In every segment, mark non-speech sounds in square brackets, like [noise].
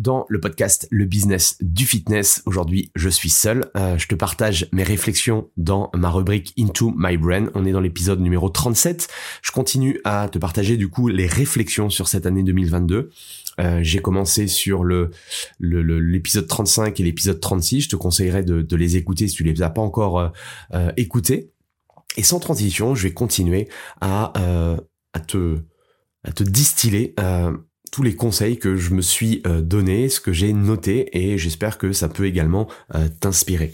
dans le podcast Le Business du Fitness. Aujourd'hui, je suis seul. Euh, je te partage mes réflexions dans ma rubrique Into My Brain. On est dans l'épisode numéro 37. Je continue à te partager du coup les réflexions sur cette année 2022. Euh, j'ai commencé sur le l'épisode 35 et l'épisode 36. Je te conseillerais de, de, les écouter si tu les as pas encore euh, euh écoutés. Et sans transition, je vais continuer à, à te à te distiller tous les conseils que je me suis euh, donné, ce que j'ai noté et j'espère que ça peut également euh, t'inspirer.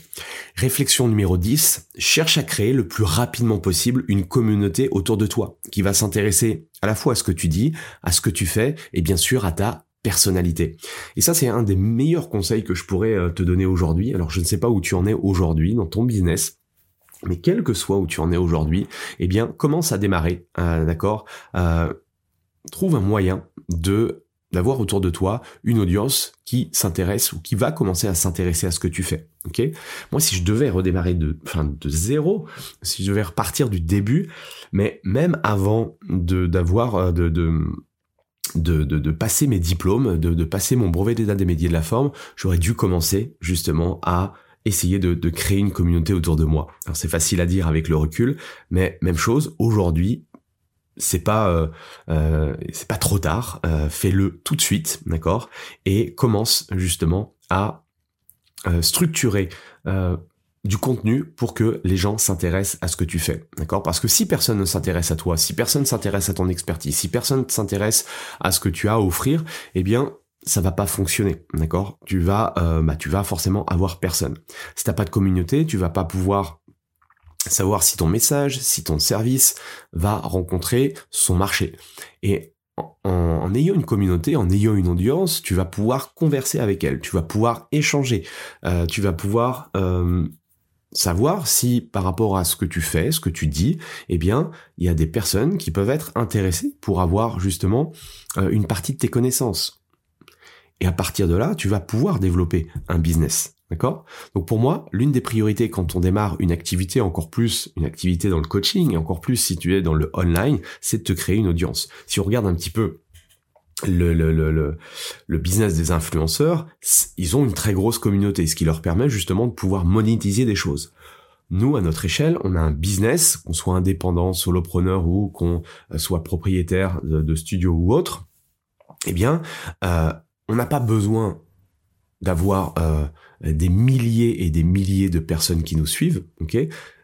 Réflexion numéro 10, cherche à créer le plus rapidement possible une communauté autour de toi qui va s'intéresser à la fois à ce que tu dis, à ce que tu fais et bien sûr à ta personnalité. Et ça, c'est un des meilleurs conseils que je pourrais euh, te donner aujourd'hui. Alors, je ne sais pas où tu en es aujourd'hui dans ton business. Mais quel que soit où tu en es aujourd'hui, eh bien, commence à démarrer, d'accord? Trouve un moyen de d'avoir autour de toi une audience qui s'intéresse ou qui va commencer à s'intéresser à ce que tu fais. Ok? Moi, si je devais redémarrer de, enfin, de zéro, si je devais repartir du début, mais même avant de d'avoir euh, de, de de, de, passer mes diplômes, de, de passer mon brevet d'état des médias de la forme, j'aurais dû commencer justement à essayer de, de, créer une communauté autour de moi. Alors c'est facile à dire avec le recul, mais même chose, aujourd'hui, c'est pas euh, euh, c'est pas trop tard, euh, fais-le tout de suite, d'accord, et commence justement à structurer du contenu pour que les gens s'intéressent à ce que tu fais, d'accord? Parce que si personne ne s'intéresse à toi, si personne s'intéresse à ton expertise, si personne ne s'intéresse à ce que tu as à offrir, eh bien ça va pas fonctionner, d'accord? Tu vas, bah, tu vas forcément avoir personne. Si t'as pas de communauté, tu vas pas pouvoir savoir si ton message, si ton service va rencontrer son marché. Et en, ayant une communauté, en ayant une audience, tu vas pouvoir converser avec elle, tu vas pouvoir échanger, euh, tu vas pouvoir euh, savoir si par rapport à ce que tu fais, ce que tu dis, eh bien, il y a des personnes qui peuvent être intéressées pour avoir justement euh, une partie de tes connaissances. Et à partir de là, tu vas pouvoir développer un business. D'accord? Donc pour moi, l'une des priorités quand on démarre une activité, encore plus une activité dans le coaching, et encore plus si tu es dans le online, c'est de te créer une audience. Si on regarde un petit peu le, le, le, le, business des influenceurs, ils ont une très grosse communauté, ce qui leur permet justement de pouvoir monétiser des choses. Nous, à notre échelle, on a un business, qu'on soit indépendant, solopreneur ou qu'on euh, soit propriétaire de, studio ou autre, eh bien, euh, on n'a pas besoin d'avoir euh, des milliers et des milliers de personnes qui nous suivent, ok?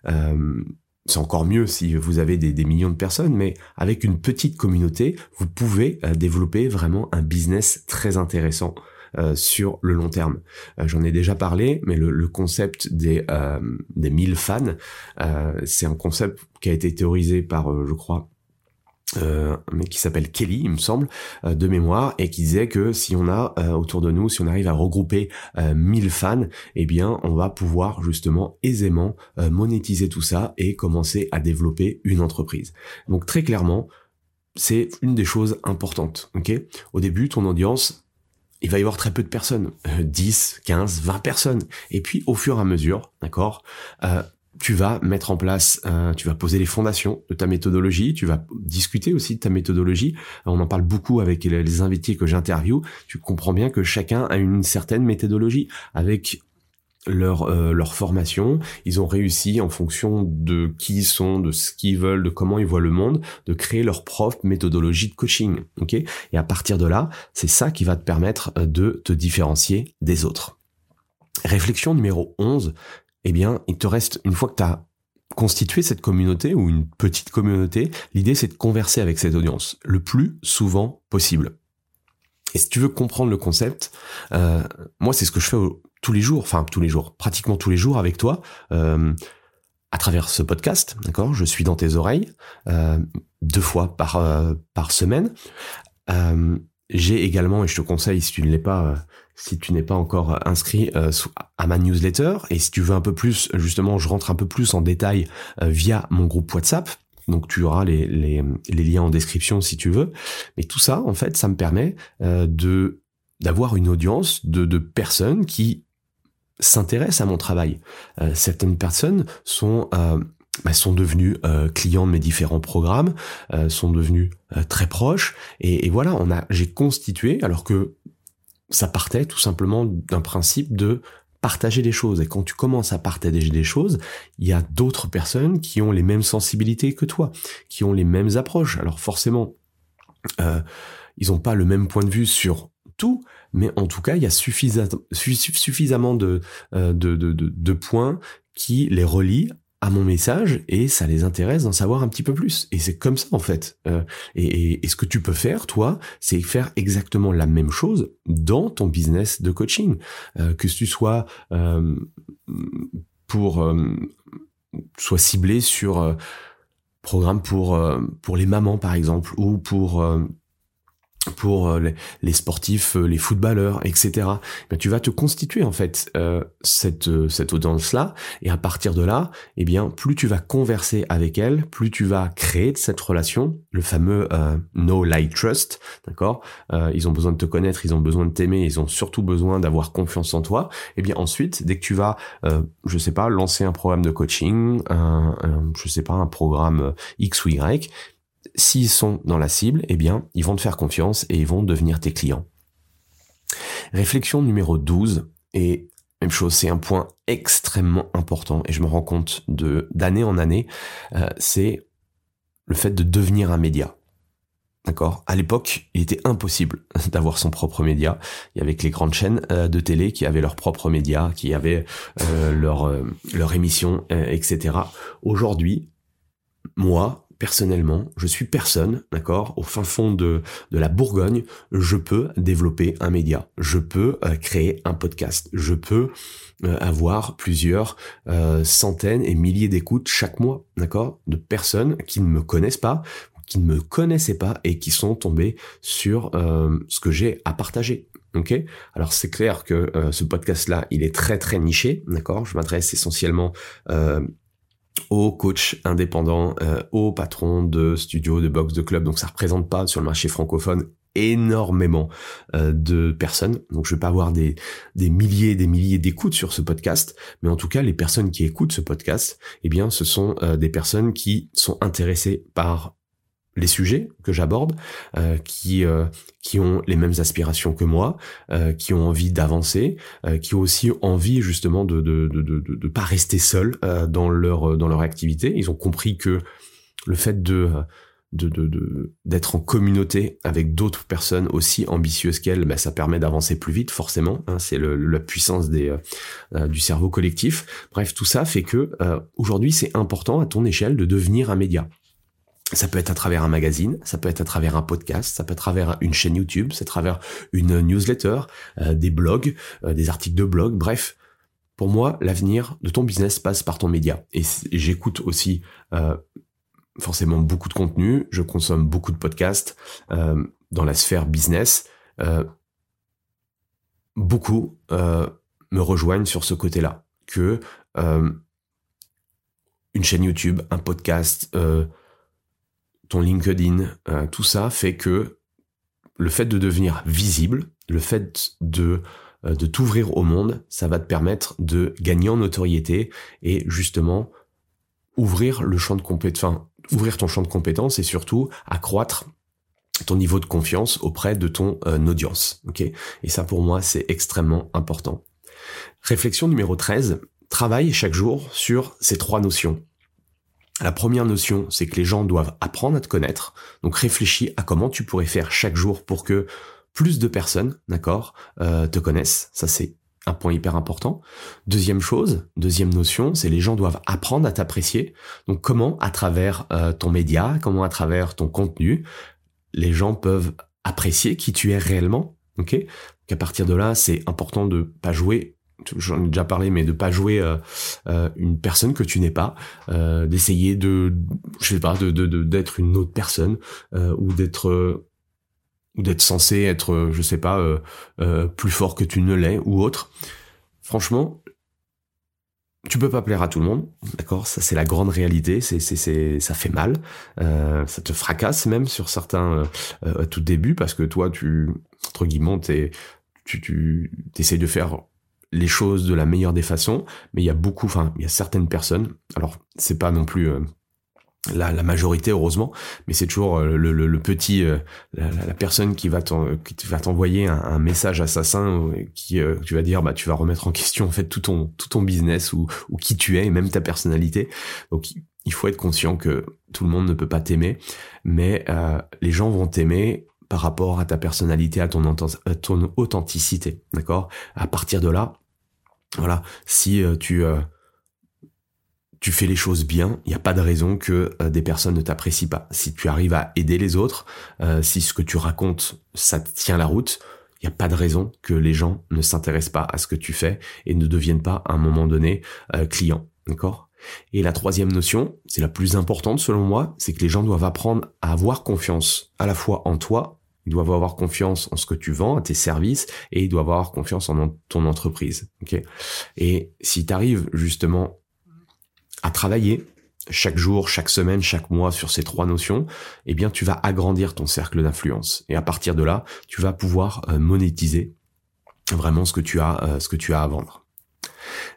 Euh, c'est encore mieux si vous avez des, millions de personnes, mais avec une petite communauté, vous pouvez euh, développer vraiment un business très intéressant sur le long terme. J'en ai déjà parlé, mais le, concept des des 1000 fans, c'est un concept qui a été théorisé par, je crois, euh, mais qui s'appelle Kelly, il me semble, euh, de mémoire, et qui disait que si on a euh, autour de nous, si on arrive à regrouper 1000 fans, eh bien, on va pouvoir justement aisément monétiser tout ça et commencer à développer une entreprise. Donc très clairement, c'est une des choses importantes. Ok? Au début, ton audience, il va y avoir très peu de personnes, 10, 15, 20 personnes. Et puis, au fur et à mesure, d'accord, tu vas mettre en place, tu vas poser les fondations de ta méthodologie, tu vas discuter aussi de ta méthodologie. On en parle beaucoup avec les invités que j'interviewe. Tu comprends bien que chacun a une certaine méthodologie avec leur euh, leur formation, ils ont réussi en fonction de qui ils sont, de ce qu'ils veulent, de comment ils voient le monde, de créer leur propre méthodologie de coaching, OK? Et à partir de là, c'est ça qui va te permettre euh, de te différencier des autres. Réflexion numéro 11, eh bien, il te reste, une fois que tu as constitué cette communauté ou une petite communauté, l'idée c'est de converser avec cette audience le plus souvent possible. Et si tu veux comprendre le concept, euh, moi c'est ce que je fais tous les jours, enfin tous les jours, pratiquement tous les jours avec toi, euh, à travers ce podcast, d'accord? Je suis dans tes oreilles euh, deux fois par par semaine. J'ai également, et je te conseille si tu ne l'es pas, si tu n'es pas encore inscrit euh, à ma newsletter et si tu veux un peu plus, justement, je rentre un peu plus en détail euh, via mon groupe WhatsApp. Donc tu auras les, liens en description si tu veux. Mais tout ça, en fait, ça me permet euh, de d'avoir une audience de, de personnes qui s'intéressent à mon travail. certaines personnes sont bah, sont devenues clients de mes différents programmes, sont devenues très proches, et, et voilà, on a, j'ai constitué, alors que ça partait tout simplement d'un principe de partager des choses. Et quand tu commences à partager des choses, il y a d'autres personnes qui ont les mêmes sensibilités que toi, qui ont les mêmes approches. Alors forcément, euh, ils n'ont pas le même point de vue sur tout, mais en tout cas, il y a suffisamment de, euh, de, de, de points qui les relient à mon message et ça les intéresse d'en savoir un petit peu plus. Et c'est comme ça en fait. Euh, et, et, ce que tu peux faire, toi, c'est faire exactement la même chose dans ton business de coaching. Euh, que tu sois euh, pour soit ciblé sur programme pour pour les mamans par exemple ou pour pour euh, les, sportifs, euh, les footballeurs, etc. Ben, tu vas te constituer en fait euh, cette cette audience là, et à partir de là, eh bien plus tu vas converser avec elle, plus tu vas créer de cette relation, le fameux no like trust, d'accord? Ils ont besoin de te connaître, ils ont besoin de t'aimer, ils ont surtout besoin d'avoir confiance en toi. Et eh bien ensuite, dès que tu vas, je sais pas, lancer un programme de coaching, un, un, je sais pas, un programme X ou Y, s'ils sont dans la cible, eh bien, ils vont te faire confiance et ils vont devenir tes clients. Réflexion numéro 12, et même chose, c'est un point extrêmement important et je me rends compte de d'année en année, euh, c'est le fait de devenir un média. D'accord? À l'époque, il était impossible [laughs] d'avoir son propre média. Il y avait que les grandes chaînes euh, de télé qui avaient leur propre média, qui avaient euh, leur, leur émission, etc. Aujourd'hui, moi, personnellement, je suis personne, d'accord, au fin fond de, la Bourgogne, je peux développer un média, je peux euh, créer un podcast, je peux euh, avoir plusieurs euh, centaines et milliers d'écoutes chaque mois, d'accord, de personnes qui ne me connaissent pas, qui ne me connaissaient pas et qui sont tombées sur ce que j'ai à partager. Ok, alors c'est clair que ce podcast-là, il est très très niché, d'accord? Je m'adresse essentiellement aux coachs indépendants, euh, aux patrons de studios, de box, de clubs. Donc ça représente pas sur le marché francophone énormément euh, de personnes. Donc je vais pas avoir des, des milliers et des milliers d'écoutes sur ce podcast, mais en tout cas les personnes qui écoutent ce podcast, eh bien ce sont euh, des personnes qui sont intéressées par les sujets que j'aborde, euh, qui euh, qui ont les mêmes aspirations que moi, euh, qui ont envie d'avancer, qui ont aussi envie justement de de de de, de pas rester seuls dans leur dans leur activité. Ils ont compris que le fait de de d'être en communauté avec d'autres personnes aussi ambitieuses qu'elles, ben, ça permet d'avancer plus vite forcément. Hein, c'est la puissance des du cerveau collectif. Bref, tout ça fait que aujourd'hui c'est important à ton échelle de devenir un média. Ça peut être à travers un magazine, ça peut être à travers un podcast, ça peut être à travers une chaîne YouTube, c'est à travers une newsletter, euh, des blogs, euh, des articles de blog, bref. Pour moi, l'avenir de ton business passe par ton média. Et j'écoute aussi euh, forcément beaucoup de contenu, je consomme beaucoup de podcasts euh, dans la sphère business. Euh, beaucoup euh, me rejoignent sur ce côté-là, que une chaîne YouTube, un podcast, ton LinkedIn, tout ça fait que le fait de devenir visible, le fait de de t'ouvrir au monde, ça va te permettre de gagner en notoriété et justement ouvrir ton champ de compétences et surtout accroître ton niveau de confiance auprès de ton euh, audience. Et ça pour moi c'est extrêmement important. Réflexion numéro 13. Travaille chaque jour sur ces trois notions. La première notion, c'est que les gens doivent apprendre à te connaître. Donc réfléchis à comment tu pourrais faire chaque jour pour que plus de personnes, d'accord, euh, te connaissent. Ça c'est un point hyper important. Deuxième chose, deuxième notion, c'est les gens doivent apprendre à t'apprécier. Donc comment, à travers euh, ton média, comment à travers ton contenu, les gens peuvent apprécier qui tu es réellement. Ok? Qu'à partir de là, c'est important de pas jouer. J'en ai déjà parlé, mais de pas jouer euh, euh, une personne que tu n'es pas, d'essayer de, je sais pas, de d'être une autre personne ou d'être ou d'être censé être, euh, je sais pas, euh, euh, plus fort que tu ne l'es ou autre. Franchement, tu peux pas plaire à tout le monde, d'accord? Ça c'est la grande réalité, c'est c'est ça fait mal, ça te fracasse même sur certains à tout début parce que toi tu entre guillemets tu tu essayes de faire les choses de la meilleure des façons, mais il y a beaucoup, enfin il y a certaines personnes, alors c'est pas non plus la, la, majorité heureusement, mais c'est toujours euh, le, le, petit, euh, la, personne qui va t'envoyer un, un, message assassin euh, qui tu vas dire bah tu vas remettre en [laughs] question en fait tout ton tout ton business ou, ou qui tu es et même ta personnalité. Donc il faut être conscient que tout le monde ne peut pas t'aimer, mais les gens vont t'aimer par rapport à ta personnalité, à ton, ton authenticité, d'accord? À partir de là, voilà, si tu tu fais les choses bien, il n'y a pas de raison que euh, des personnes ne t'apprécient pas. Si tu arrives à aider les autres, euh, si ce que tu racontes, ça tient la route, il n'y a pas de raison que les gens ne s'intéressent pas à ce que tu fais et ne deviennent pas à un moment donné euh, clients. D'accord? Et la troisième notion, c'est la plus importante selon moi, c'est que les gens doivent apprendre à avoir confiance à la fois en toi, ils doivent avoir confiance en ce que tu vends, à tes services, et ils doivent avoir confiance en ton entreprise. ok? Et si tu arrives justement à travailler chaque jour, chaque semaine, chaque mois sur ces trois notions, eh bien tu vas agrandir ton cercle d'influence et à partir de là, tu vas pouvoir euh, monétiser vraiment ce que tu as euh, ce que tu as à vendre.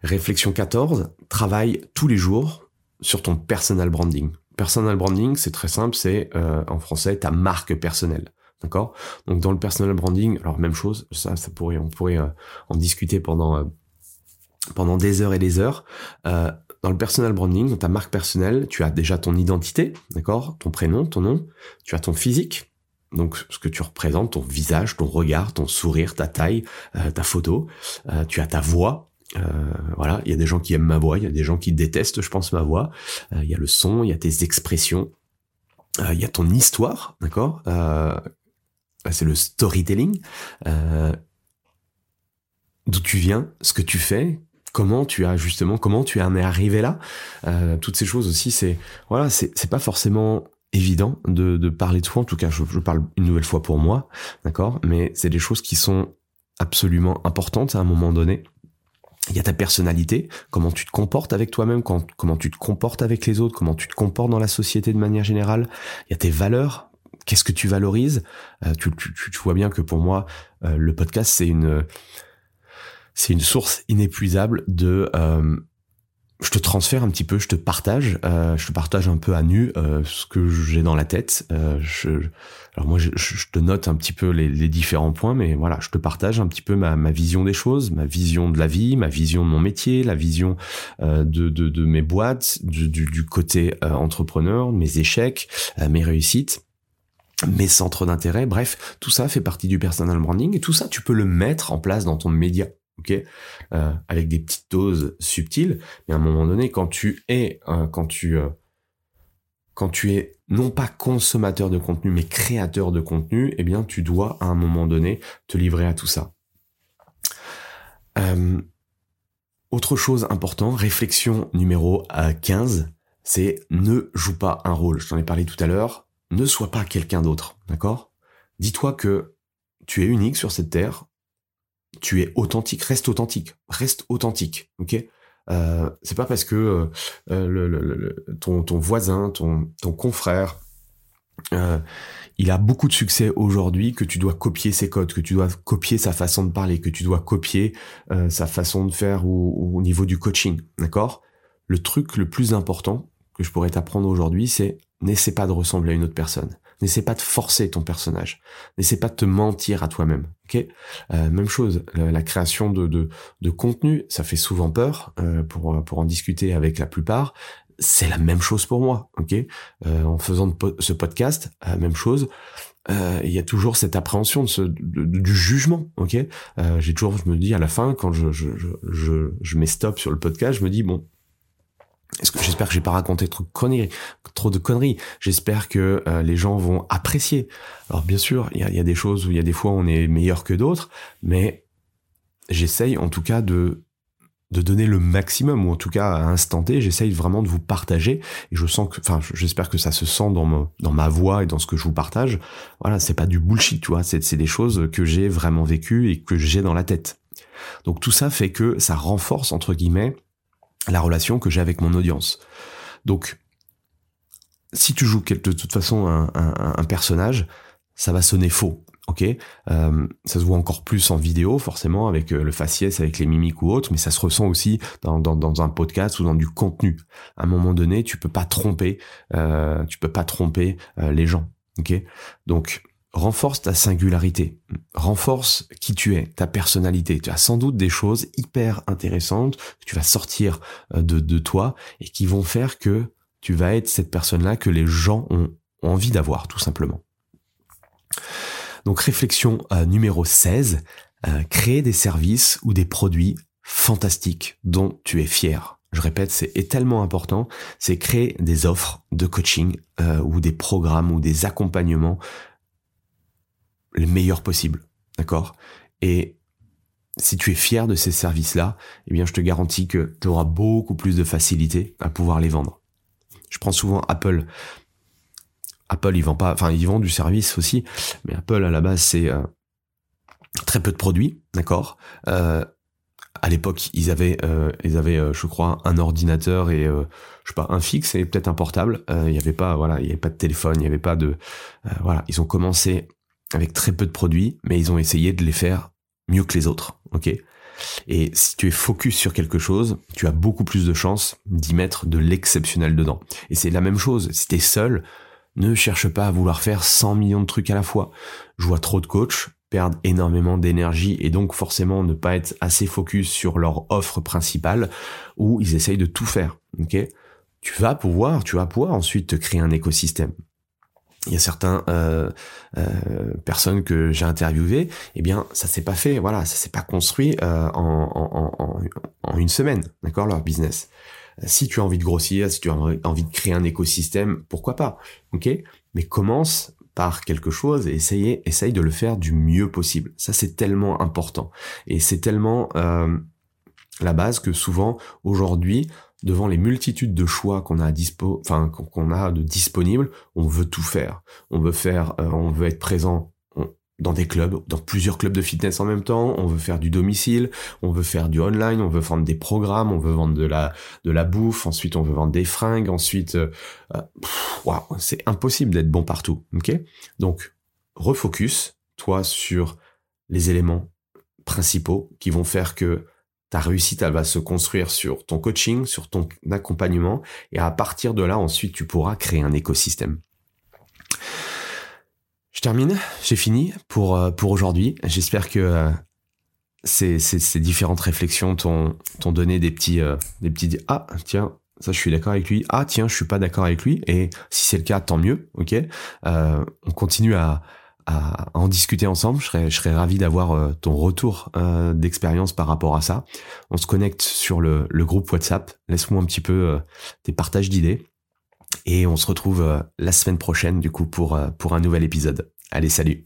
Réflexion 14, travaille tous les jours sur ton personal branding. Personal branding, c'est très simple, c'est euh, en français ta marque personnelle. D'accord? Donc dans le personal branding, alors même chose, ça ça pourrait on pourrait en discuter pendant pendant des heures et des heures. Euh, dans le personal branding, dans ta marque personnelle, tu as déjà ton identité, d'accord? Ton prénom, ton nom. Tu as ton physique, donc ce que tu représentes, ton visage, ton regard, ton sourire, ta taille, euh, ta photo. Euh, tu as ta voix. Euh, voilà, il y a des gens qui aiment ma voix, il y a des gens qui détestent, je pense, ma voix. Il y a le son, il y a tes expressions, il y a ton histoire, d'accord? C'est le storytelling. D'où tu viens, ce que tu fais, comment tu as justement comment tu en es arrivé là euh, toutes ces choses aussi c'est voilà c'est pas forcément évident de, de parler de toi en tout cas je, je parle une nouvelle fois pour moi d'accord? Mais c'est des choses qui sont absolument importantes à un moment donné il y a ta personnalité, comment tu te comportes avec toi-même, comment tu te comportes avec les autres, comment tu te comportes dans la société de manière générale. Il y a tes valeurs, qu'est-ce que tu valorises. Euh, tu, tu, tu, vois bien que pour moi, euh, le podcast, c'est une, c'est une source inépuisable de euh, je te transfère un petit peu, je te partage, euh, je te partage un peu à nu euh, ce que j'ai dans la tête. Euh, je, alors moi, je, je, te note un petit peu les, les, différents points, mais voilà, je te partage un petit peu ma, ma, vision des choses, ma vision de la vie, ma vision de mon métier, la vision euh, de, de, de, mes boîtes, du, du, du côté euh, entrepreneur, mes échecs, mes réussites mes centres d'intérêt, bref, tout ça fait partie du personal branding et tout ça, tu peux le mettre en place dans ton média ok, euh, avec des petites doses subtiles. Mais à un moment donné, quand tu es, euh, quand tu, euh, quand tu es non pas consommateur de contenu, mais créateur de contenu, eh bien, tu dois à un moment donné te livrer à tout ça. autre chose importante, réflexion numéro 15, c'est ne joue pas un rôle. Je t'en ai parlé tout à l'heure. Ne sois pas quelqu'un d'autre, d'accord? Dis-toi que tu es unique sur cette terre. Tu es authentique. Reste authentique. Reste authentique, ok? Euh, C'est pas parce que euh, euh, ton, ton voisin, ton, ton confrère, euh, il a beaucoup de succès aujourd'hui que tu dois copier ses codes, que tu dois copier sa façon de parler, que tu dois copier sa façon de faire au, au niveau du coaching, d'accord? Le truc le plus important que je pourrais t'apprendre aujourd'hui, c'est n'essaie pas de ressembler à une autre personne. N'essaie pas de forcer ton personnage. N'essaie pas de te mentir à toi-même. Ok? Euh, Même chose, la, création de, de, de, contenu, ça fait souvent peur euh, pour, pour en discuter avec la plupart. C'est la même chose pour moi. Ok? Euh, En faisant ce podcast, euh, même chose. Euh, il y a toujours cette appréhension de ce, du jugement, ok? J'ai toujours, je me dis à la fin, quand je, je, je, je, je mets stop sur le podcast, je me dis bon, j'espère que j'ai pas raconté trop de conneries, trop de conneries. J'espère que euh, les gens vont apprécier. Alors bien sûr, il y a, des choses où il y a des fois on est meilleur que d'autres, mais j'essaye en tout cas de de donner le maximum ou en tout cas à instant T, j'essaye vraiment de vous partager et je sens que enfin j'espère que ça se sent dans ma, dans ma voix et dans ce que je vous partage. Voilà, c'est pas du bullshit, tu vois, c'est des choses que j'ai vraiment vécues et que j'ai dans la tête. Donc tout ça fait que ça renforce entre guillemets la relation que j'ai avec mon audience. Donc, si tu joues de toute façon un, un, un personnage, ça va sonner faux. Ok, euh, ça se voit encore plus en vidéo forcément avec euh, le faciès, avec les mimiques ou autres, mais ça se ressent aussi dans, dans, dans, un podcast ou dans du contenu. À un moment donné, tu peux pas tromper, euh, tu peux pas tromper euh, les gens. Ok, donc renforce ta singularité, renforce qui tu es, ta personnalité. Tu as sans doute des choses hyper intéressantes que tu vas sortir euh, de, de toi et qui vont faire que tu vas être cette personne-là que les gens ont, envie d'avoir, tout simplement. Donc réflexion euh, numéro 16, euh, créer des services ou des produits fantastiques dont tu es fier. Je répète, c'est tellement important, c'est créer des offres de coaching ou des programmes ou des accompagnements le meilleur possible. D'accord? Et si tu es fier de ces services-là, eh bien, je te garantis que tu auras beaucoup plus de facilité à pouvoir les vendre. Je prends souvent Apple. Apple, ils vendent pas, enfin, ils vendent du service aussi, mais Apple, à la base, c'est euh, très peu de produits, d'accord? Euh, À l'époque, ils avaient, euh, ils avaient, je crois, un ordinateur et, je sais pas, un fixe et peut-être un portable. Il y avait pas, voilà, il y avait pas de téléphone, il y avait pas de, voilà. Ils ont commencé avec très peu de produits, mais ils ont essayé de les faire mieux que les autres, ok? Et si tu es focus sur quelque chose, tu as beaucoup plus de chances d'y mettre de l'exceptionnel dedans. Et c'est la même chose, si tu es seul, ne cherche pas à vouloir faire 100 millions de trucs à la fois. Je vois trop de coachs perdre énormément d'énergie et donc forcément ne pas être assez focus sur leur offre principale où ils essayent de tout faire, ok? Tu vas pouvoir, tu vas pouvoir ensuite te créer un écosystème il y a certains euh, euh, personnes que j'ai interviewées, eh bien ça s'est pas fait, voilà, ça s'est pas construit euh, en, en, en, en, une semaine, d'accord, leur business. Si tu as envie de grossir, si tu as envie de créer un écosystème, pourquoi pas, ok? Mais commence par quelque chose et essaye, essaye de le faire du mieux possible. Ça c'est tellement important et c'est tellement euh, la base que souvent aujourd'hui devant les multitudes de choix qu'on a à dispo, enfin qu'on a de disponibles, on veut tout faire. On veut faire, euh, on veut être présent dans des clubs, dans plusieurs clubs de fitness en même temps. On veut faire du domicile, on veut faire du online, on veut vendre des programmes, on veut vendre de la de la bouffe. Ensuite, on veut vendre des fringues. Ensuite, euh, euh c'est impossible d'être bon partout. Ok? Donc, refocus toi sur les éléments principaux qui vont faire que ta réussite, elle va se construire sur ton coaching, sur ton accompagnement, et à partir de là, ensuite, tu pourras créer un écosystème. Je termine, j'ai fini pour, euh, pour aujourd'hui. J'espère que euh, ces, différentes réflexions t'ont donné des petits, euh, des petits ah tiens ça je suis d'accord avec lui ah tiens je suis pas d'accord avec lui et si c'est le cas tant mieux ok? On continue à, à, en discuter ensemble. Je serais, je serais ravi d'avoir euh, ton retour euh, d'expérience par rapport à ça. On se connecte sur le, le groupe WhatsApp. Laisse-moi un petit peu euh, tes partages d'idées. Et on se retrouve la semaine prochaine, du coup, pour, pour un nouvel épisode. Allez, salut